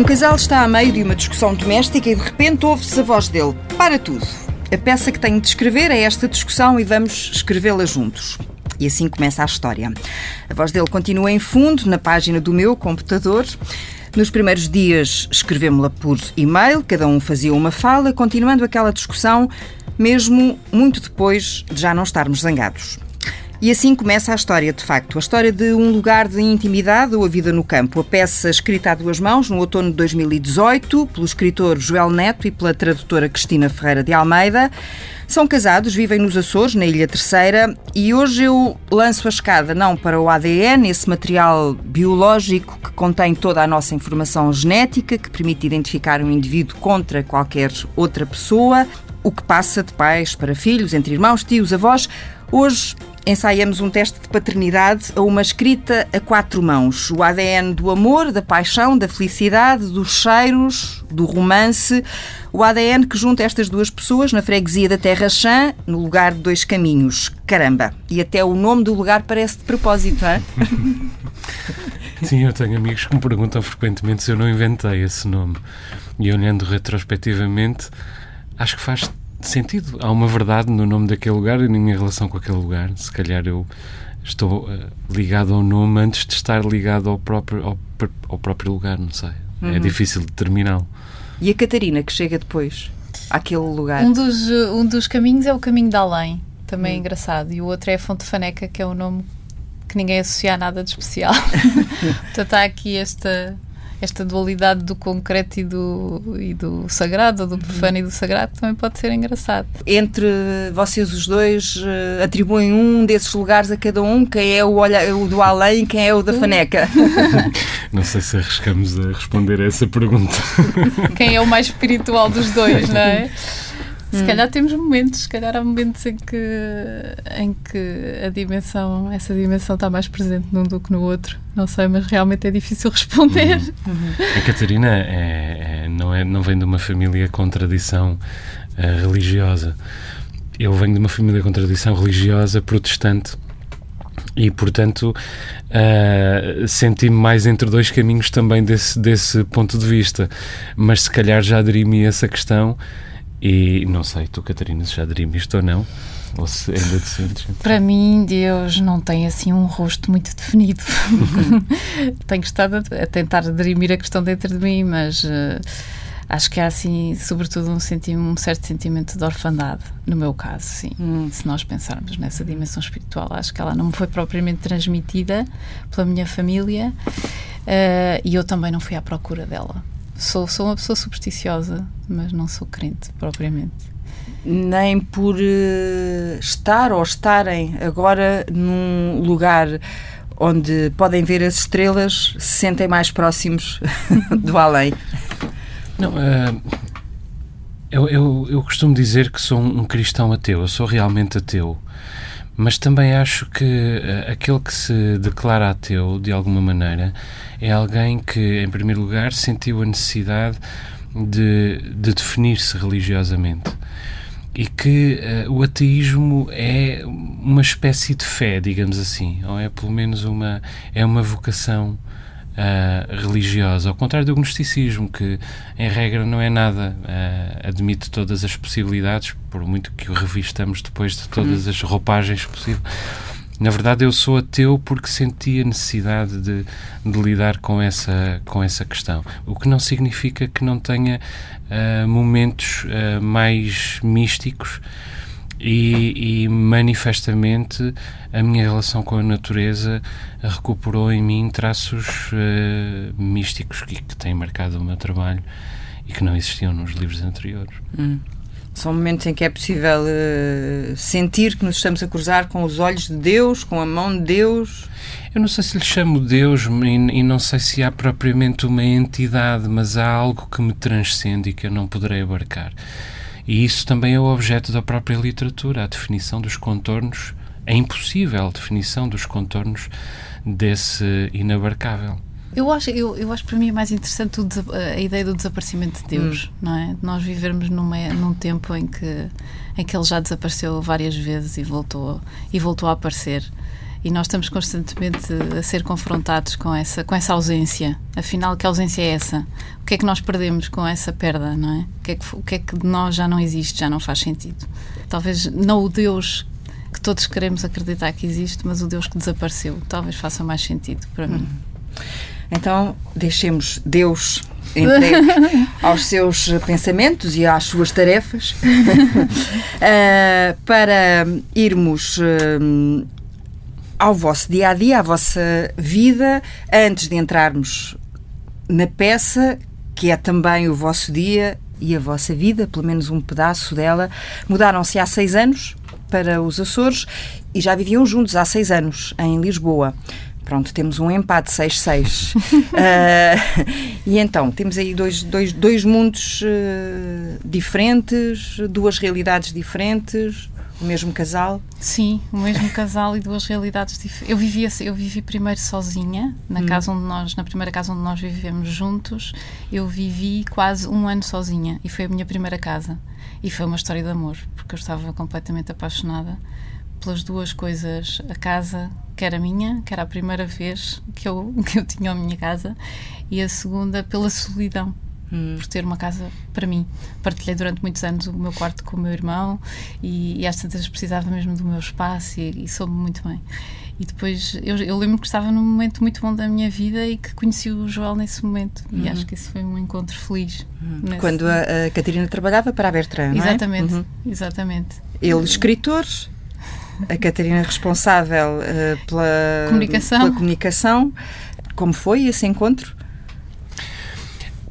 Um casal está a meio de uma discussão doméstica e de repente ouve-se a voz dele. Para tudo. A peça que tenho de escrever é esta discussão e vamos escrevê-la juntos. E assim começa a história. A voz dele continua em fundo na página do meu computador. Nos primeiros dias escrevemos-la por e-mail, cada um fazia uma fala, continuando aquela discussão, mesmo muito depois de já não estarmos zangados. E assim começa a história, de facto. A história de um lugar de intimidade ou a vida no campo. A peça escrita a duas mãos no outono de 2018 pelo escritor Joel Neto e pela tradutora Cristina Ferreira de Almeida. São casados, vivem nos Açores, na Ilha Terceira, e hoje eu lanço a escada não para o ADN, esse material biológico que contém toda a nossa informação genética, que permite identificar um indivíduo contra qualquer outra pessoa, o que passa de pais para filhos, entre irmãos, tios, avós. Hoje ensaiamos um teste de paternidade a uma escrita a quatro mãos. O ADN do amor, da paixão, da felicidade, dos cheiros, do romance. O ADN que junta estas duas pessoas na freguesia da Terra Chã, no lugar de dois caminhos. Caramba! E até o nome do lugar parece de propósito, não é? Sim, eu tenho amigos que me perguntam frequentemente se eu não inventei esse nome. E olhando retrospectivamente, acho que faz sentido. Há uma verdade no nome daquele lugar e na minha relação com aquele lugar. Se calhar eu estou uh, ligado ao nome antes de estar ligado ao próprio, ao, ao próprio lugar, não sei. É uhum. É difícil determiná-lo. E a Catarina, que chega depois àquele lugar? Um dos, um dos caminhos é o caminho de além, também é uhum. engraçado. E o outro é a Fonte Faneca, que é o nome que ninguém associa a nada de especial. Portanto, há aqui esta esta dualidade do concreto e do, e do sagrado, ou do profano e do sagrado, também pode ser engraçado. Entre vocês os dois, uh, atribuem um desses lugares a cada um, quem é o, olha, o do além e quem é o da faneca? Não sei se arriscamos a responder a essa pergunta. Quem é o mais espiritual dos dois, não é? Se hum. calhar temos momentos, se calhar há momentos em que, em que a dimensão, essa dimensão está mais presente num do que no outro. Não sei, mas realmente é difícil responder. Uhum. Uhum. A Catarina é, é, não, é, não vem de uma família com tradição uh, religiosa. Eu venho de uma família com tradição religiosa protestante e, portanto, uh, senti-me mais entre dois caminhos também desse, desse ponto de vista. Mas se calhar já aderi-me essa questão e não sei, tu, Catarina, se já dirimiste ou não, ou se ainda te sentes. Para mim, Deus não tem assim um rosto muito definido. Tenho estado a, tentar dirimir a questão dentro de mim, mas uh, acho que há assim, sobretudo, um, senti um certo sentimento de orfandade, no meu caso, sim. Hum. Se nós pensarmos nessa dimensão espiritual, acho que ela não me foi propriamente transmitida pela minha família uh, e eu também não fui à procura dela. Sou, sou uma pessoa supersticiosa, mas não sou crente propriamente. Nem por uh, estar ou estarem agora num lugar onde podem ver as estrelas, se sentem mais próximos do além. Não, uh, eu, eu, eu costumo dizer que sou um cristão ateu, eu sou realmente ateu. Mas também acho que uh, aquele que se declara ateu, de alguma maneira, é alguém que, em primeiro lugar, sentiu a necessidade de, de definir-se religiosamente. E que uh, o ateísmo é uma espécie de fé, digamos assim, ou é pelo menos uma, é uma vocação uh, religiosa, ao contrário do gnosticismo, que em regra não é nada, uh, admite todas as possibilidades, por muito que o revistamos depois de todas uhum. as roupagens possíveis. Na verdade, eu sou ateu porque senti a necessidade de, de, lidar com essa, com essa questão. O que não significa que não tenha uh, momentos uh, mais místicos e, e, manifestamente a minha relação com a natureza recuperou em mim traços uh, místicos que, que têm marcado o meu trabalho e que não existiam nos livros anteriores. Hum. São momentos em que é possível uh, sentir que nos estamos a cruzar com os olhos de Deus, com a mão de Deus. Eu não sei se lhe chamo Deus e, e não sei se há propriamente uma entidade, mas há algo que me transcende e que eu não poderei abarcar. E isso também é o objeto da própria literatura, a definição dos contornos, a impossível definição dos contornos desse inabarcável. Eu acho, eu, eu acho para mim é mais interessante o, a ideia do desaparecimento de Deus, hum. não é? Nós vivermos numa, num tempo em que, em que ele já desapareceu várias vezes e voltou, e voltou a aparecer. E nós estamos constantemente a ser confrontados com essa, com essa ausência. Afinal, que ausência é essa? O que é que nós perdemos com essa perda, não é? O que é que, o que, é que de nós já não existe, já não faz sentido? Talvez não o Deus que todos queremos acreditar que existe, mas o Deus que desapareceu. Talvez faça mais sentido para mim. Então, deixemos Deus entregue aos seus pensamentos e às suas tarefas uh, para irmos uh, ao vosso dia a dia, à vossa vida, antes de entrarmos na peça, que é também o vosso dia e a vossa vida, pelo menos um pedaço dela. Mudaram-se há seis anos para os Açores e já viviam juntos há seis anos em Lisboa. Pronto, temos um empate 6-6. uh, e então, temos aí dois, dois, dois mundos uh, diferentes, duas realidades diferentes, o mesmo casal? Sim, o mesmo casal e duas realidades diferentes. Eu vivi, eu vivi primeiro sozinha, na hum. casa onde nós, na primeira casa onde nós vivemos juntos, eu vivi quase um ano sozinha e foi a minha primeira casa. E foi uma história de amor, porque eu estava completamente apaixonada pelas duas coisas, a casa que era minha, que era a primeira vez que eu, que eu tinha a minha casa, e a segunda pela solidão, hum. por ter uma casa para mim. Partilhei durante muitos anos o meu quarto com o meu irmão e, e às tantas precisava mesmo do meu espaço e, e soube muito bem. E depois eu, eu lembro que estava num momento muito bom da minha vida e que conheci o Joel nesse momento. Uhum. E acho que isso foi um encontro feliz. Uhum. Quando a, a, Catarina trabalhava para a Bertrand, Exatamente, é? uhum. exatamente. Ele, escritor, a Catarina responsável uh, pela, comunicação. pela comunicação. Como foi esse encontro?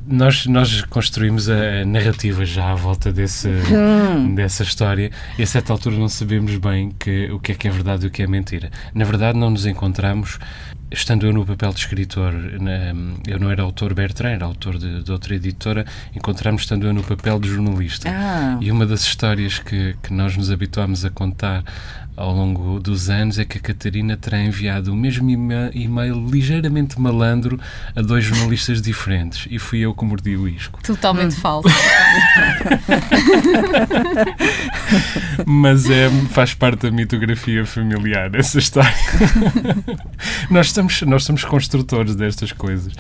Nós, nós construímos a narrativa já à volta desse, hum. dessa história e a certa altura não sabemos bem que, o que é que é verdade e o que é mentira. Na verdade, não nos encontramos, estando eu no papel de escritor, na, eu não era autor Bertrand, era autor de, de outra editora, encontramos estando eu no papel de jornalista. Ah. E uma das histórias que, que nós nos habituámos a contar ao longo dos anos é que a Catarina terá enviado o mesmo e-mail ligeiramente malandro a dois jornalistas diferentes e fui eu que mordi o isco. Totalmente hum. falso. Mas é, faz parte da mitografia familiar essa história. nós, estamos, nós somos construtores destas coisas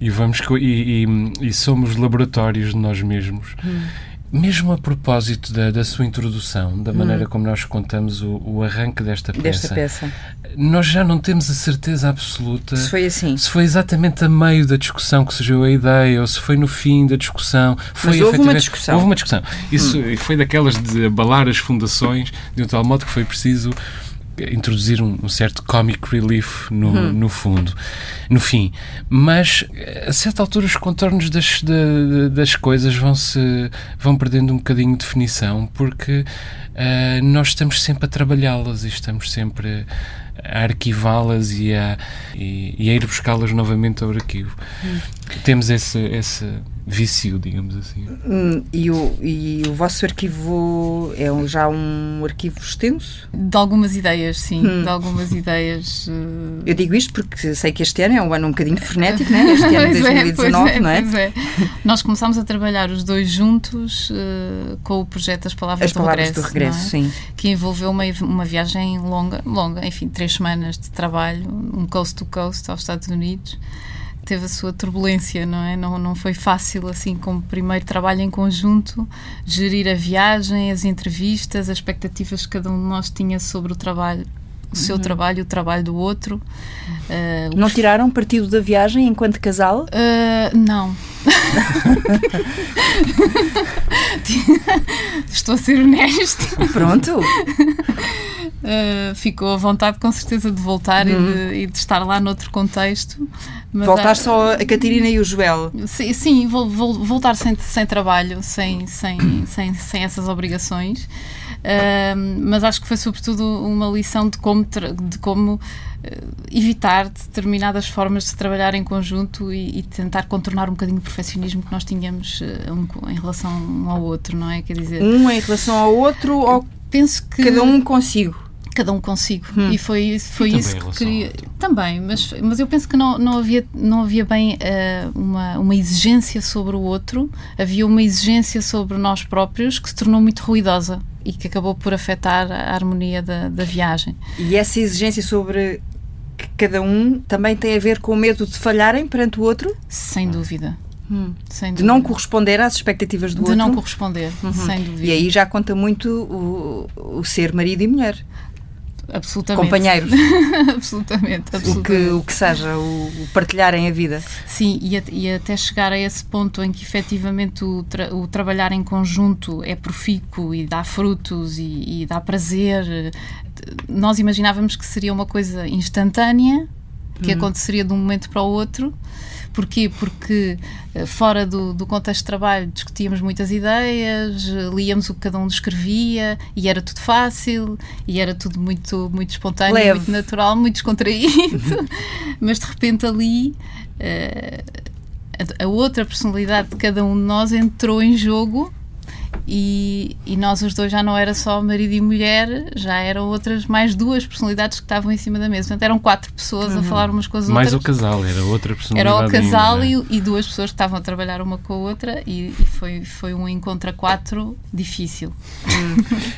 e, vamos, e, e, e somos laboratórios de nós mesmos. Hum mesmo a propósito da, da sua introdução, da maneira hum. como nós contamos o, o, arranque desta peça, desta peça, nós já não temos a certeza absoluta se foi assim. Se foi exatamente a meio da discussão que surgiu a ideia ou se foi no fim da discussão. Foi Mas houve uma discussão. Houve uma discussão. Isso hum. foi daquelas de abalar as fundações de um tal modo que foi preciso introduzir um, um, certo comic relief no, hum. no fundo, no fim. Mas a certa altura os contornos das, de, das coisas vão se vão perdendo um bocadinho de definição porque uh, nós estamos sempre a trabalhá-las e estamos sempre a arquivá-las e a, e, e a ir buscá-las novamente ao arquivo. Hum. Temos esse, esse vício, digamos assim. Hum, e, o, e o vosso arquivo é um, já um arquivo extenso? De algumas ideias, sim. Hum. De algumas ideias. Uh... Eu digo isto porque sei que este ano é um ano um bocadinho frenético, não é? Este ano de 2019, é, é, não é? é? Nós começámos a trabalhar os dois juntos uh, com o projeto As Palavras, As do palavras Regresso. do Regresso, é? sim. Que envolveu uma, uma viagem longa, longa, enfim, três semanas de trabalho, um coast to coast aos Estados Unidos teve a sua turbulência, não é? Não, não foi fácil, assim, como primeiro trabalho em conjunto, gerir a viagem, as entrevistas, as expectativas que cada um de nós tinha sobre o trabalho, o seu uhum. trabalho, o trabalho do outro. Uh, não tiraram partido da viagem enquanto casal? Uh, não. Estou a ser honesto. Pronto. Uh, ficou à vontade, com certeza, de voltar uhum. e, de, e, de, estar lá noutro contexto. Voltar há... só a Catarina e o Joel? Sim, sim vou, vou, voltar sem, sem trabalho, sem, sem, sem, sem essas obrigações. Mas acho que foi, sobretudo, uma lição de como, de como uh, evitar determinadas formas de trabalhar em conjunto e, e, tentar contornar um bocadinho o perfeccionismo que nós tínhamos um, em relação um ao outro, não é? Quer dizer, um em relação ao outro ou penso que cada um consigo? Cada um consigo. Hum. E foi, foi e isso que queria. Também, mas, mas eu penso que não, não, havia, não havia bem uh, uma, uma exigência sobre o outro, havia uma exigência sobre nós próprios que se tornou muito ruidosa e que acabou por afetar a harmonia da, da viagem. E essa exigência sobre cada um também tem a ver com o medo de falharem perante o outro? Sem dúvida. Hum. De não corresponder às expectativas do de outro? De não corresponder, uhum. sem dúvida. E aí já conta muito o, o ser marido e mulher. Absolutamente. Companheiros. absolutamente, absolutamente. O que, o que seja, o, partilharem a vida. Sim, e, a, e, até chegar a esse ponto em que efetivamente o, tra, o trabalhar em conjunto é profícuo e dá frutos e, e dá prazer. Nós imaginávamos que seria uma coisa instantânea, que hum. aconteceria de um momento para o outro Porquê? Porque eh, fora do, do contexto de trabalho discutíamos muitas ideias, líamos o que cada um escrevia e era tudo fácil e era tudo muito, muito espontâneo, Leve. muito natural, muito descontraído. Mas de repente ali. Uh, a, a outra personalidade de cada um de nós entrou em jogo e, e, nós os dois já não era só marido e mulher, já eram outras mais duas personalidades que estavam em cima da mesa. Portanto, eram quatro pessoas uhum. a falar umas com as mais outras. Mais o casal, era outra personalidade. Era o casal ainda, né? e, e, duas pessoas que estavam a trabalhar uma com a outra e, e foi, foi um encontro a quatro difícil.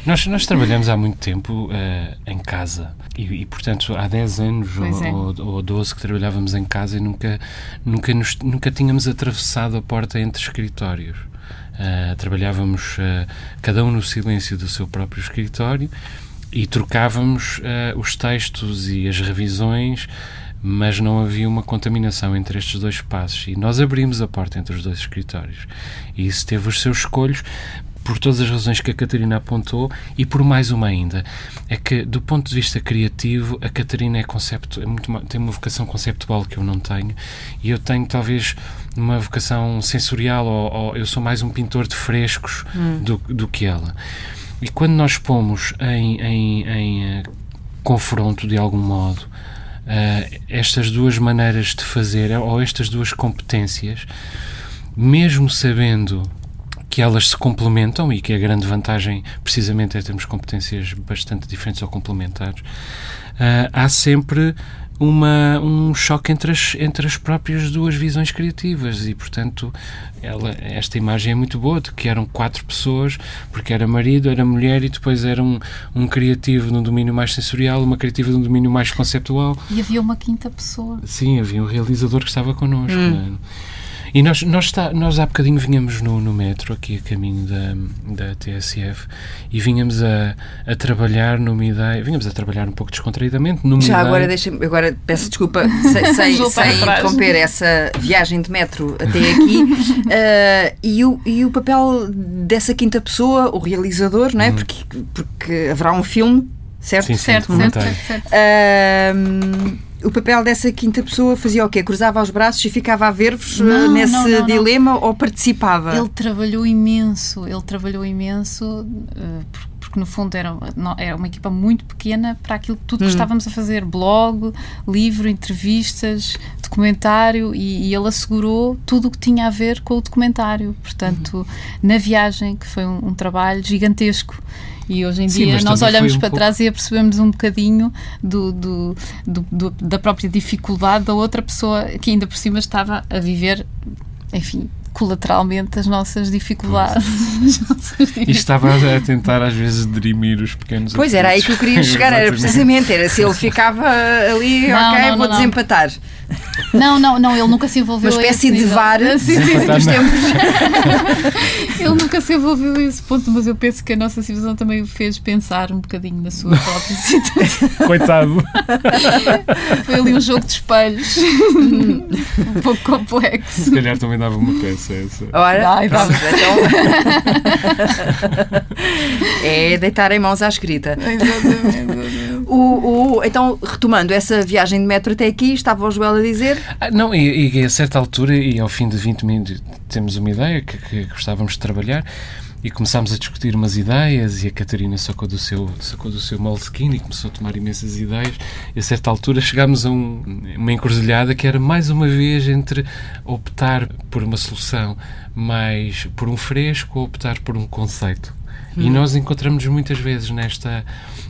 nós, nós trabalhamos há muito tempo uh, em casa e, portanto, há 10 anos ou, é. ou 12 que trabalhávamos em casa e nunca, nunca, nos, nunca tínhamos atravessado a porta entre escritórios. Uh, trabalhávamos uh, cada um no silêncio do seu próprio escritório e trocávamos uh, os textos e as revisões, mas não havia uma contaminação entre estes dois espaços. E nós abrimos a porta entre os dois escritórios. E isso teve os seus escolhos, por todas as razões que a Catarina apontou e por mais uma ainda. É que, do ponto de vista criativo, a Catarina é concepto, é muito, tem uma vocação conceptual que eu não tenho e eu tenho talvez uma vocação sensorial ou, ou eu sou mais um pintor de frescos hum. do, do que ela. E quando nós pomos em, em, em uh, confronto, de algum modo, uh, estas duas maneiras de fazer ou estas duas competências, mesmo sabendo que elas se complementam e que a grande vantagem precisamente é termos competências bastante diferentes ou complementares, uh, há sempre uma, um choque entre as, entre as próprias duas visões criativas e, portanto, ela, esta imagem é muito boa, de que eram quatro pessoas, porque era marido, era mulher e depois era um, um criativo num domínio mais sensorial, uma criativa num domínio mais conceptual. E havia uma quinta pessoa. Sim, havia um realizador que estava connosco. Hum. E nós, nós, está, nós há bocadinho vinhamos no, no metro, aqui a caminho da, da TSF, e vinhamos a, a trabalhar numa ideia, vinhamos a trabalhar um pouco descontraídamente numa Já ideia... agora, deixa agora peço desculpa, sem, sem, sem interromper essa viagem de metro até aqui, uh, e, o, e o papel dessa quinta pessoa, o realizador, não é? Hum. Porque, porque haverá um filme, certo? Sim, certo, certo, certo, certo. Uh, o papel dessa quinta pessoa fazia o quê? Cruzava os braços e ficava a ver-vos eh, nesse não, não, dilema não. ou participava? Ele trabalhou imenso, ele trabalhou imenso, uh, porque no fundo era, era uma equipa muito pequena para aquilo que tudo que hum. estávamos a fazer: blog, livro, entrevistas, documentário, e, e, ele assegurou tudo o que tinha a ver com o documentário. Portanto, hum. na viagem, que foi um, um trabalho gigantesco. E hoje em Sim, dia nós olhamos um para pouco... trás e apercebemos um bocadinho do, do, do, da própria dificuldade da outra pessoa que ainda por cima estava a viver, enfim, colateralmente as nossas dificuldades. E estava a tentar às vezes dirimir os pequenos Pois era aí que eu queria chegar, era precisamente, era se ele ficava ali, não, ok, não, vou não, desempatar. Não, não, não, ele nunca se envolveu Uma espécie de VAR sim, sim, Ele nunca se envolveu a esse ponto, mas eu penso que a nossa civilização também o fez pensar um bocadinho na sua própria situação. Coitado. Foi ali um jogo de espelhos. um pouco complexo. Se calhar também dava uma peça essa. Ora, Ai, então... é deitar em mãos à escrita. Exatamente. O, o, então, retomando essa viagem de metro até aqui, estava o Joel a dizer? Ah, não, e, e, a certa altura, e ao fim de 20 minutos, temos uma ideia que, que gostávamos de trabalhar e começámos a discutir umas ideias e a Catarina sacou do seu, sacou do seu moleskine e começou a tomar imensas ideias e a certa altura chegámos a um, uma encruzilhada que era mais uma vez entre optar por uma solução mais por um fresco ou optar por um conceito E nós encontramos muitas vezes nesta,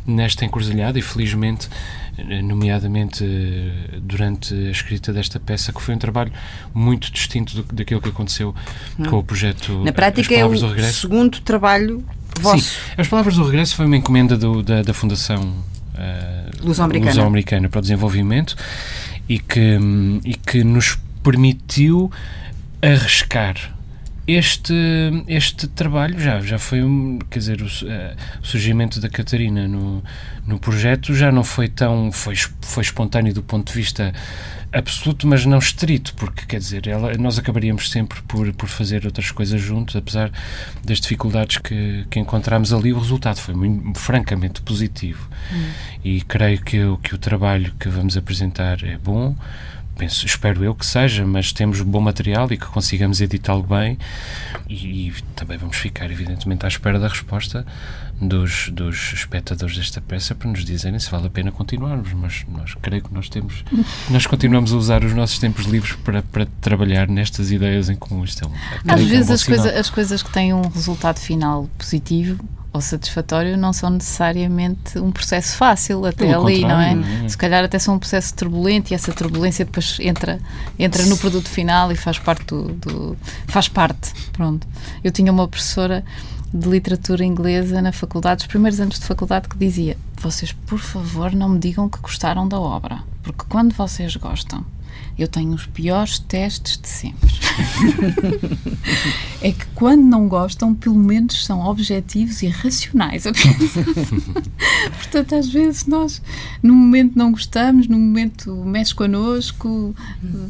nesta encruzilhada, e felizmente, nomeadamente eh, durante a escrita desta peça, que foi um trabalho muito distinto do, daquilo que aconteceu com o projeto Na prática, é o segundo trabalho vosso. Sim, As Palavras do Regresso foi uma encomenda do, da, da Fundação uh, Luso-Americana. Para o Desenvolvimento e que, e que nos permitiu arriscar este, este trabalho já, já foi quer dizer, o, uh, o, surgimento da Catarina no, no projeto já não foi tão, foi, foi espontâneo do ponto de vista absoluto, mas não estrito, porque quer dizer, ela, nós acabaríamos sempre por, por fazer outras coisas juntos, apesar das dificuldades que, que encontramos ali, o resultado foi muito, francamente positivo. Hum. E creio que, que o trabalho que vamos apresentar é bom penso, espero eu que seja, mas temos bom material e que consigamos editá-lo bem. E, e, também vamos ficar, evidentemente, à espera da resposta dos, dos espectadores desta peça para nos dizerem se vale a pena continuarmos, mas nós creio que nós temos, nós continuamos a usar os nossos tempos livres para, para trabalhar nestas ideias em comum. Isto é um, Às vezes é um as, coisa, as coisas que têm um resultado final positivo ou satisfatório não são necessariamente um processo fácil até Pelo ali, não é? não é? Se calhar até são um processo turbulento e essa turbulência depois entra, entra no produto final e faz parte do, do, faz parte, pronto. Eu tinha uma professora de literatura inglesa na faculdade, os primeiros anos de faculdade, que dizia: Vocês, por favor, não me digam que gostaram da obra, porque quando vocês gostam, eu tenho os piores testes de sempre. É que quando não gostam, pelo menos são objetivos e racionais. Portanto, às vezes nós, no momento não gostamos, no momento mexe connosco,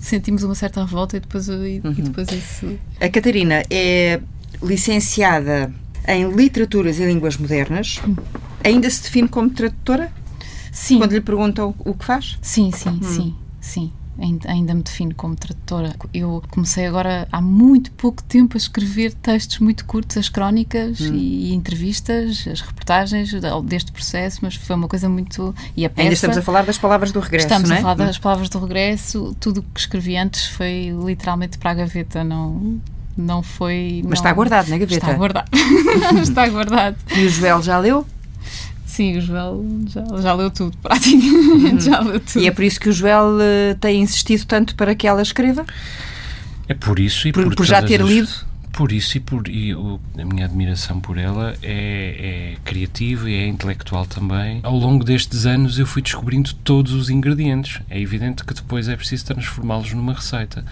sentimos uma certa revolta e depois, e, uhum. e depois isso. A Catarina é licenciada em Literaturas e Línguas Modernas. Ainda se define como tradutora? Sim. Quando lhe perguntam o que faz? Sim, sim, hum. sim, sim ainda me defino como tradutora. Eu comecei agora há muito pouco tempo a escrever textos muito curtos, as crónicas hum. e, e, entrevistas, as reportagens deste processo, mas foi uma coisa muito. E a peça, ainda estamos a falar das palavras do regresso. Estamos é? a falar das hum. palavras do regresso. Tudo o que escrevi antes foi literalmente para a gaveta, não. Não foi. Mas não, está guardado na gaveta. Está guardado. está guardado. E o Joel já leu? Sim, o Joel já, já leu tudo, praticamente. Uhum. Já leu tudo. E é por isso que o Joel uh, tem insistido tanto para que ela escreva? É por isso e por, por, por já ter as... lido? Por isso e por e o, a minha admiração por ela é, é criativa e é intelectual também. Ao longo destes anos eu fui descobrindo todos os ingredientes. É evidente que depois é preciso transformá-los numa receita.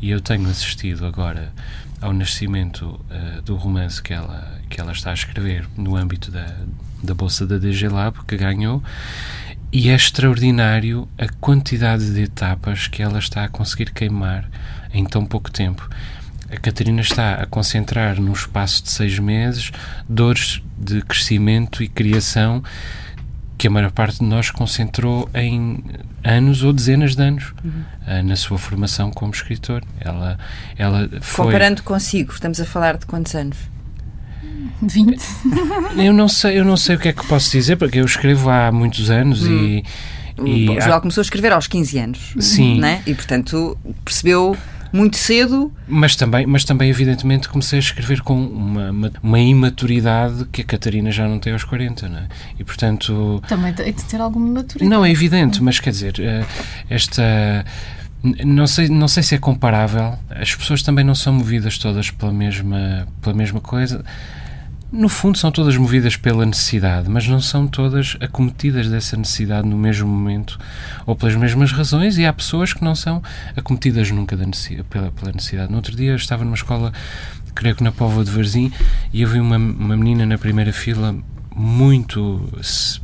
E eu tenho assistido agora ao nascimento uh, do romance que ela, que ela está a escrever no âmbito da, da bolsa da DG Lab que ganhou e é extraordinário a quantidade de etapas que ela está a conseguir queimar em tão pouco tempo. A Catarina está a concentrar num espaço de seis meses dores de crescimento e criação que a maior parte de nós concentrou em anos ou dezenas de anos uhum. uh, na sua formação como escritor. Ela, ela foi... Comparando consigo, estamos a falar de quantos anos? 20. Eu não sei, eu não sei o que é que posso dizer, porque eu escrevo há muitos anos hum. e. E o Joel há... começou a escrever aos 15 anos. Sim. Né? E, portanto, percebeu muito cedo. Mas também, mas também evidentemente, comecei a escrever com uma, uma, uma imaturidade que a Catarina já não tem aos 40, não é? E, portanto... Também tem de ter alguma maturidade. Não, é evidente, mas quer dizer, eh, esta... Não sei, não sei se é comparável. As pessoas também não são movidas todas pela mesma, pela mesma coisa. No fundo, são todas movidas pela necessidade, mas não são todas acometidas dessa necessidade no mesmo momento ou pelas mesmas razões, e há pessoas que não são acometidas nunca da necessidade, pela, pela necessidade. No outro dia, eu estava numa escola, creio que na Póvoa de Varzim, e eu vi uma, uma menina na primeira fila muito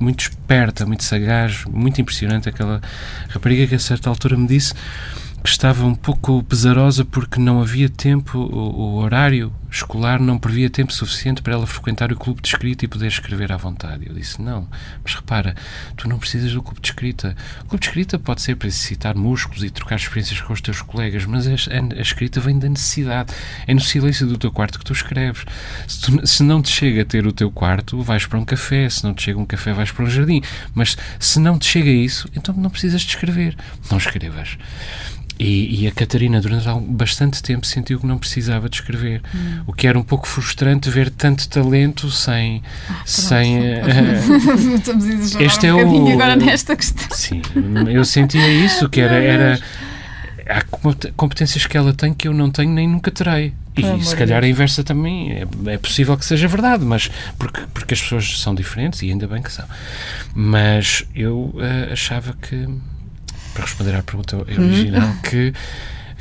muito esperta, muito sagaz, muito impressionante aquela rapariga que a certa altura me disse que estava um pouco pesarosa porque não havia tempo, o, o, horário escolar não previa tempo suficiente para ela frequentar o clube de escrita e poder escrever à vontade. Eu disse: Não, mas repara, tu não precisas do clube de escrita. O clube de escrita pode ser para exercitar músculos e trocar experiências com os teus colegas, mas a, a, a escrita vem da necessidade. É no silêncio do teu quarto que tu escreves. Se, tu, se não te chega a ter o teu quarto, vais para um café. Se não te chega um café, vais para um jardim. Mas se não te chega a isso, então não precisas de escrever. Não escrevas. E, e, a Catarina, durante bastante tempo, sentiu que não precisava de escrever. Hum. O que era um pouco frustrante ver tanto talento sem. Ah, sem uh, Estamos a exagerar este um é o, agora nesta questão. Sim, eu sentia isso, que era. era há competências que ela tem que eu não tenho nem nunca terei. E se calhar a inversa também é, é, possível que seja verdade, mas porque, porque as pessoas são diferentes e ainda bem que são. Mas eu uh, achava que para responder à pergunta original, uhum. que,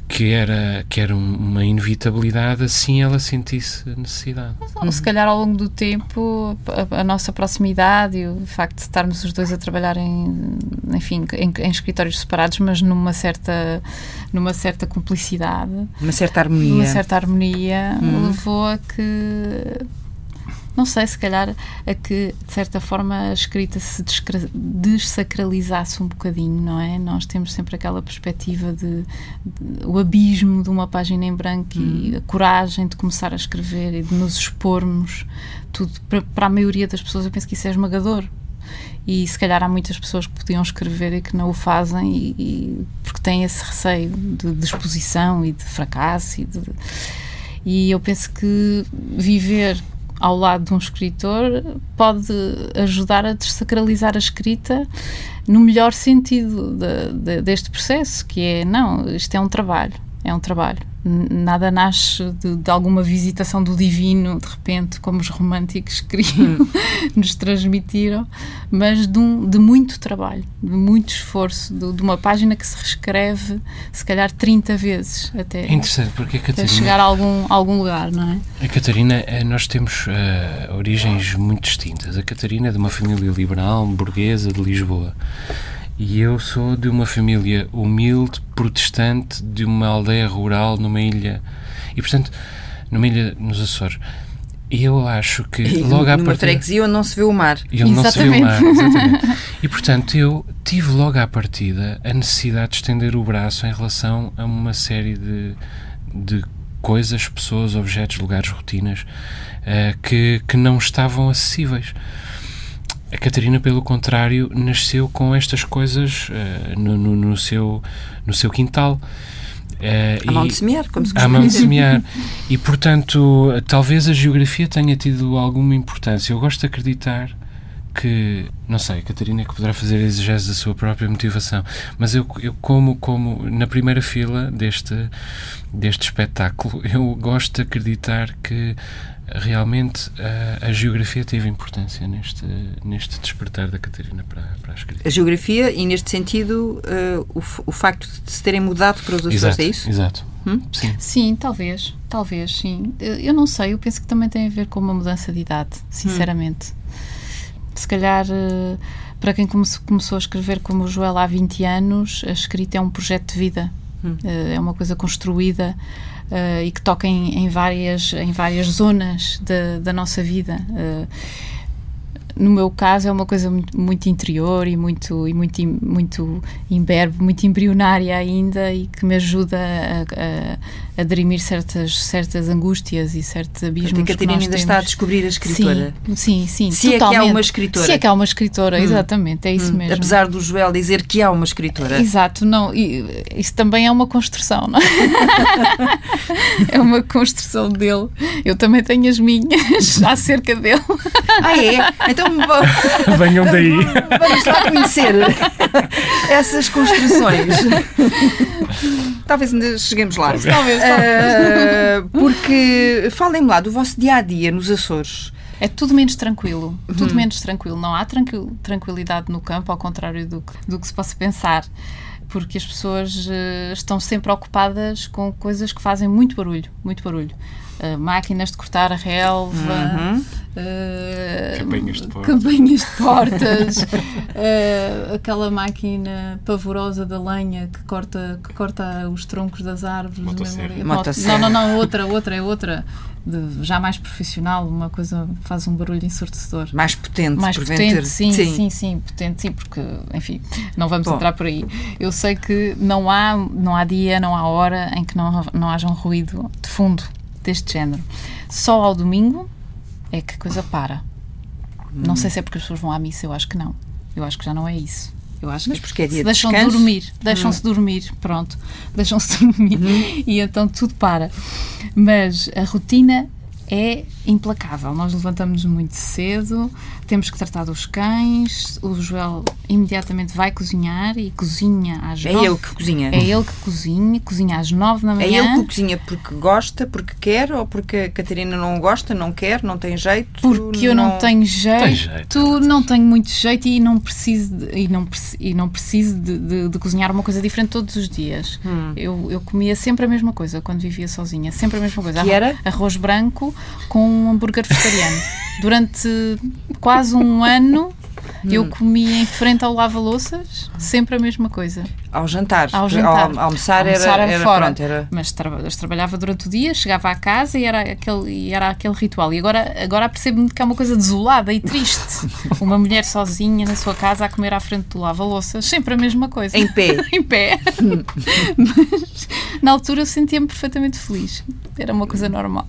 que, era, que era uma inevitabilidade assim ela sentisse necessidade. Ou se calhar ao longo do tempo, a, a, nossa proximidade e o facto de estarmos os dois a trabalhar em, enfim, em, em escritórios separados, mas numa certa, numa certa cumplicidade. Uma certa harmonia. Uma certa harmonia uhum. levou a que não sei, se calhar a que, de certa forma, a escrita se desacralizasse um bocadinho, não é? Nós temos sempre aquela perspectiva de, de o abismo de uma página em branco hum. e a coragem de começar a escrever e de nos expormos. Tudo, para, para a maioria das pessoas, eu penso que isso é esmagador e se calhar há muitas pessoas que podiam escrever e que não o fazem e, e porque têm esse receio de, de, exposição e de fracasso e, de, e eu penso que viver ao lado de um escritor pode ajudar a desacralizar a escrita no melhor sentido de, de, deste processo, que é, não, isto é um trabalho, é um trabalho nada nasce de, de, alguma visitação do divino, de repente, como os românticos queriam hum. nos transmitiram, mas de, um, de, muito trabalho, de muito esforço, de, de, uma página que se reescreve, se calhar 30 vezes até, é interessante porque a Catarina, chegar a algum, algum lugar, não é? A Catarina, eh, nós temos uh, origens muito distintas. A Catarina é de uma família liberal, burguesa, de Lisboa. E eu sou de uma família humilde, protestante, de uma aldeia rural numa ilha. E, portanto, numa ilha nos Açores. E eu acho que e logo à partida... Numa freguesia onde não se vê o mar. E onde exatamente. não se vê o mar, exatamente. e, portanto, eu tive logo à partida a necessidade de estender o braço em relação a uma série de, de coisas, pessoas, objetos, lugares, rotinas uh, que, que não estavam acessíveis. A Catarina, pelo contrário, nasceu com estas coisas uh, no, no, no, seu, no seu quintal. Uh, a mão de semear, como se costuma A mão de semear. E, portanto, talvez a geografia tenha tido alguma importância. Eu gosto de acreditar que, não sei, a Catarina é que poderá fazer exegese da sua própria motivação, mas eu, eu como, como na primeira fila deste, deste espetáculo, eu gosto de acreditar que realmente a, a, geografia teve importância neste, neste despertar da Catarina para, para a escrita. A geografia e, neste sentido, uh, o, o facto de se terem mudado para os Açores, é isso? Exato. Hum? Sim. sim, talvez, talvez, sim. Eu não sei, eu penso que também tem a ver com uma mudança de idade, sinceramente. Hum. Se calhar, uh, para quem come começou a escrever como o Joel há 20 anos, a escrita é um projeto de vida, hum. uh, é uma coisa construída uh, e que toca em, em, várias, em várias zonas da nossa vida. Uh, no meu caso é uma coisa muito, muito, interior e muito e muito muito imberbe, muito embrionária ainda e que me ajuda a, a, a dirimir certas certas angústias e certos abismos. A Catarina ainda temos. está a descobrir a escritora. Sim, sim, sim Se totalmente. é que há uma escritora. Se é que há uma escritora, hum. exatamente, é isso hum. mesmo. Apesar do Joel dizer que há uma escritora. Exato, não, isso também é uma construção, não é? é uma construção dele. Eu também tenho as minhas acerca dele. Ah, é? Então venham daí. Vamos lá conhecer essas construções. Talvez ainda cheguemos lá. Talvez. Uh, porque falem-me lá do vosso dia a dia nos Açores. É tudo menos tranquilo. Tudo hum. menos tranquilo. Não há tranquil, tranquilidade no campo, ao contrário do que, do que se possa pensar. Porque as pessoas uh, estão sempre ocupadas com coisas que fazem muito barulho. Muito barulho. Uh, máquinas de cortar a relva. Uhum Uh, campanhas de portas, campanhas de portas uh, aquela máquina pavorosa da lenha que corta, que corta os troncos das árvores. Motosserra. Não, não, não, outra, outra, é outra. De, já mais profissional, uma coisa faz um barulho ensurdecedor. Mais potente, Mais potente, sim, sim, sim, sim, potente, sim, porque, enfim, não vamos Bom. entrar por aí. Eu sei que não há, não há dia, não há hora em que não, não haja um ruído de fundo deste género. Só ao domingo, é que a coisa para. Hum. Não sei se é porque as pessoas vão à missa, eu acho que não. Eu acho que já não é isso. Eu acho Mas que porque é dia de deixam? Hum. dormir, deixam-se dormir, pronto, deixam-se dormir Uhum. e então tudo para. Mas a rotina é implacável. Nós levantamos muito cedo, temos que tratar dos cães, o Joel imediatamente vai cozinhar e cozinha às É nove. ele que cozinha. É ele que cozinha, cozinha às nove da É manhã. ele que cozinha porque gosta, porque quer, ou porque a Catarina não gosta, não quer, não tem jeito? Porque eu não, tenho jeito, Tem jeito, não tenho muito jeito e não preciso de, e não, e não preciso de, de- de cozinhar uma coisa diferente todos os dias. Hum. Eu, eu comia sempre a mesma coisa quando vivia sozinha, sempre a mesma coisa. Que era? Arroz branco com um hambúrguer vegetariano. Durante quase um ano Hum. eu comia em frente ao lava-louças, sempre a mesma coisa. Ao jantar. Ao jantar. Ao almoçar, Almoçar era, era fora. pronto, era... Mas, tra mas trabalhava durante o dia, chegava à casa e era aquele, e era aquele ritual. E agora, agora percebo-me que é uma coisa desolada e triste. uma mulher sozinha na sua casa a comer à frente do lava-louças, sempre a mesma coisa. Em pé. em pé. mas na altura eu sentia-me perfeitamente feliz. Era uma coisa normal.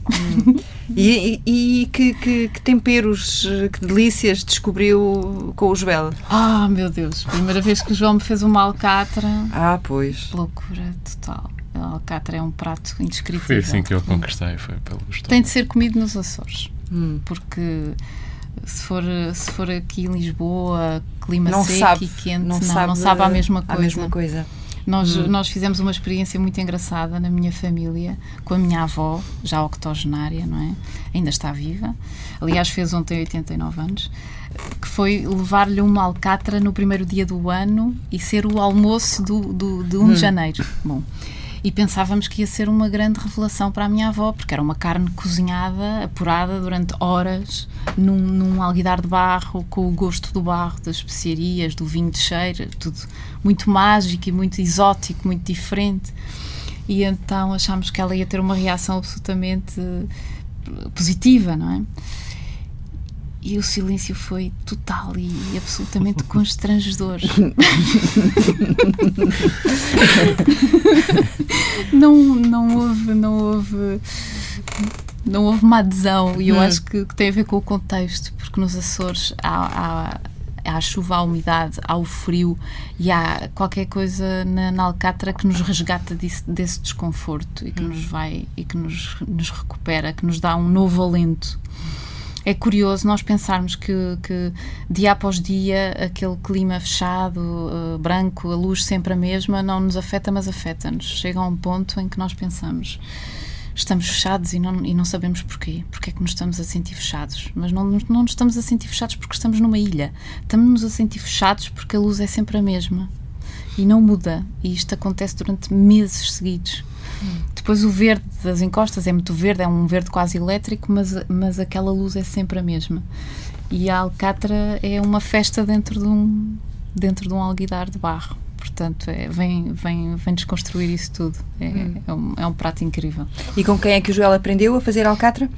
E, e- e que, que- que temperos, que delícias descobriu com o Joel? Ah, meu Deus. Primeira vez que o João me fez uma alcatra. Ah, pois. Loucura total. A alcatra é um prato indescritível. Foi assim que eu conquistei, foi pelo estômago. Tem de ser comido nos Açores. Hum. porque se for, se for aqui em Lisboa, clima Não seco sabe, e quente, não, não, sabe, não sabe a mesma a coisa. mesma coisa. Nós, nós fizemos uma experiência muito engraçada na minha família, com a minha avó, já octogenária, não é? Ainda está viva. Aliás, fez ontem 89 anos. Que foi levar-lhe uma alcatra no primeiro dia do ano e ser o almoço do, do, de 1 de janeiro. Bom, e pensávamos que ia ser uma grande revelação para a minha avó, porque era uma carne cozinhada, apurada durante horas, num, num alguidar de barro, com o gosto do barro, das especiarias, do vinho de cheiro, tudo muito mágico e muito exótico, muito diferente. E então achámos que ela ia ter uma reação absolutamente eh, positiva, não é? E o silêncio foi total e absolutamente constrangedor. não, não houve, não houve, não houve uma adesão e eu Hum. acho que, que tem a ver com o contexto, porque nos Açores há, há, há a chuva, há a umidade, há o frio e há qualquer coisa na, na Alcatra que nos resgata disso- desse desconforto e que nos vai e que nos, nos recupera, que nos dá um novo alento. É curioso nós pensarmos que, que dia após dia aquele clima fechado, eh, branco, a luz sempre a mesma, não nos afeta, mas afeta-nos. Chega a um ponto em que nós pensamos estamos fechados e não, e não sabemos porquê. Porque é que nos estamos a sentir fechados? Mas não, não nos estamos a sentir fechados porque estamos numa ilha. Estamos-nos a sentir fechados porque a luz é sempre a mesma e não muda. E isto acontece durante meses seguidos. Depois o verde das encostas é muito verde, é um verde quase elétrico, mas, mas aquela luz é sempre a mesma. E a Alcatra é uma festa dentro de um, dentro de um alguidar de barro. Portanto, é, vem, vem, vem desconstruir isso tudo. É, é, um, é um prato incrível. E com quem é que o Joel aprendeu a fazer alcatra?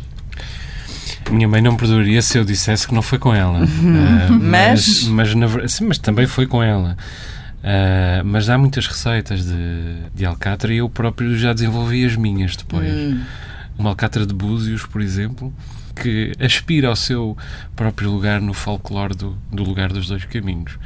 A minha mãe não perdoaria se eu dissesse que não foi com ela. Uhum. Mas- mas, mas, na sim, mas também foi com ela. Ah, mas há muitas receitas de, de alcatra e eu próprio já desenvolvi as minhas depois. Hum. Uma alcatra de búzios, por exemplo, que aspira ao seu próprio lugar no folclore do, do lugar dos dois caminhos.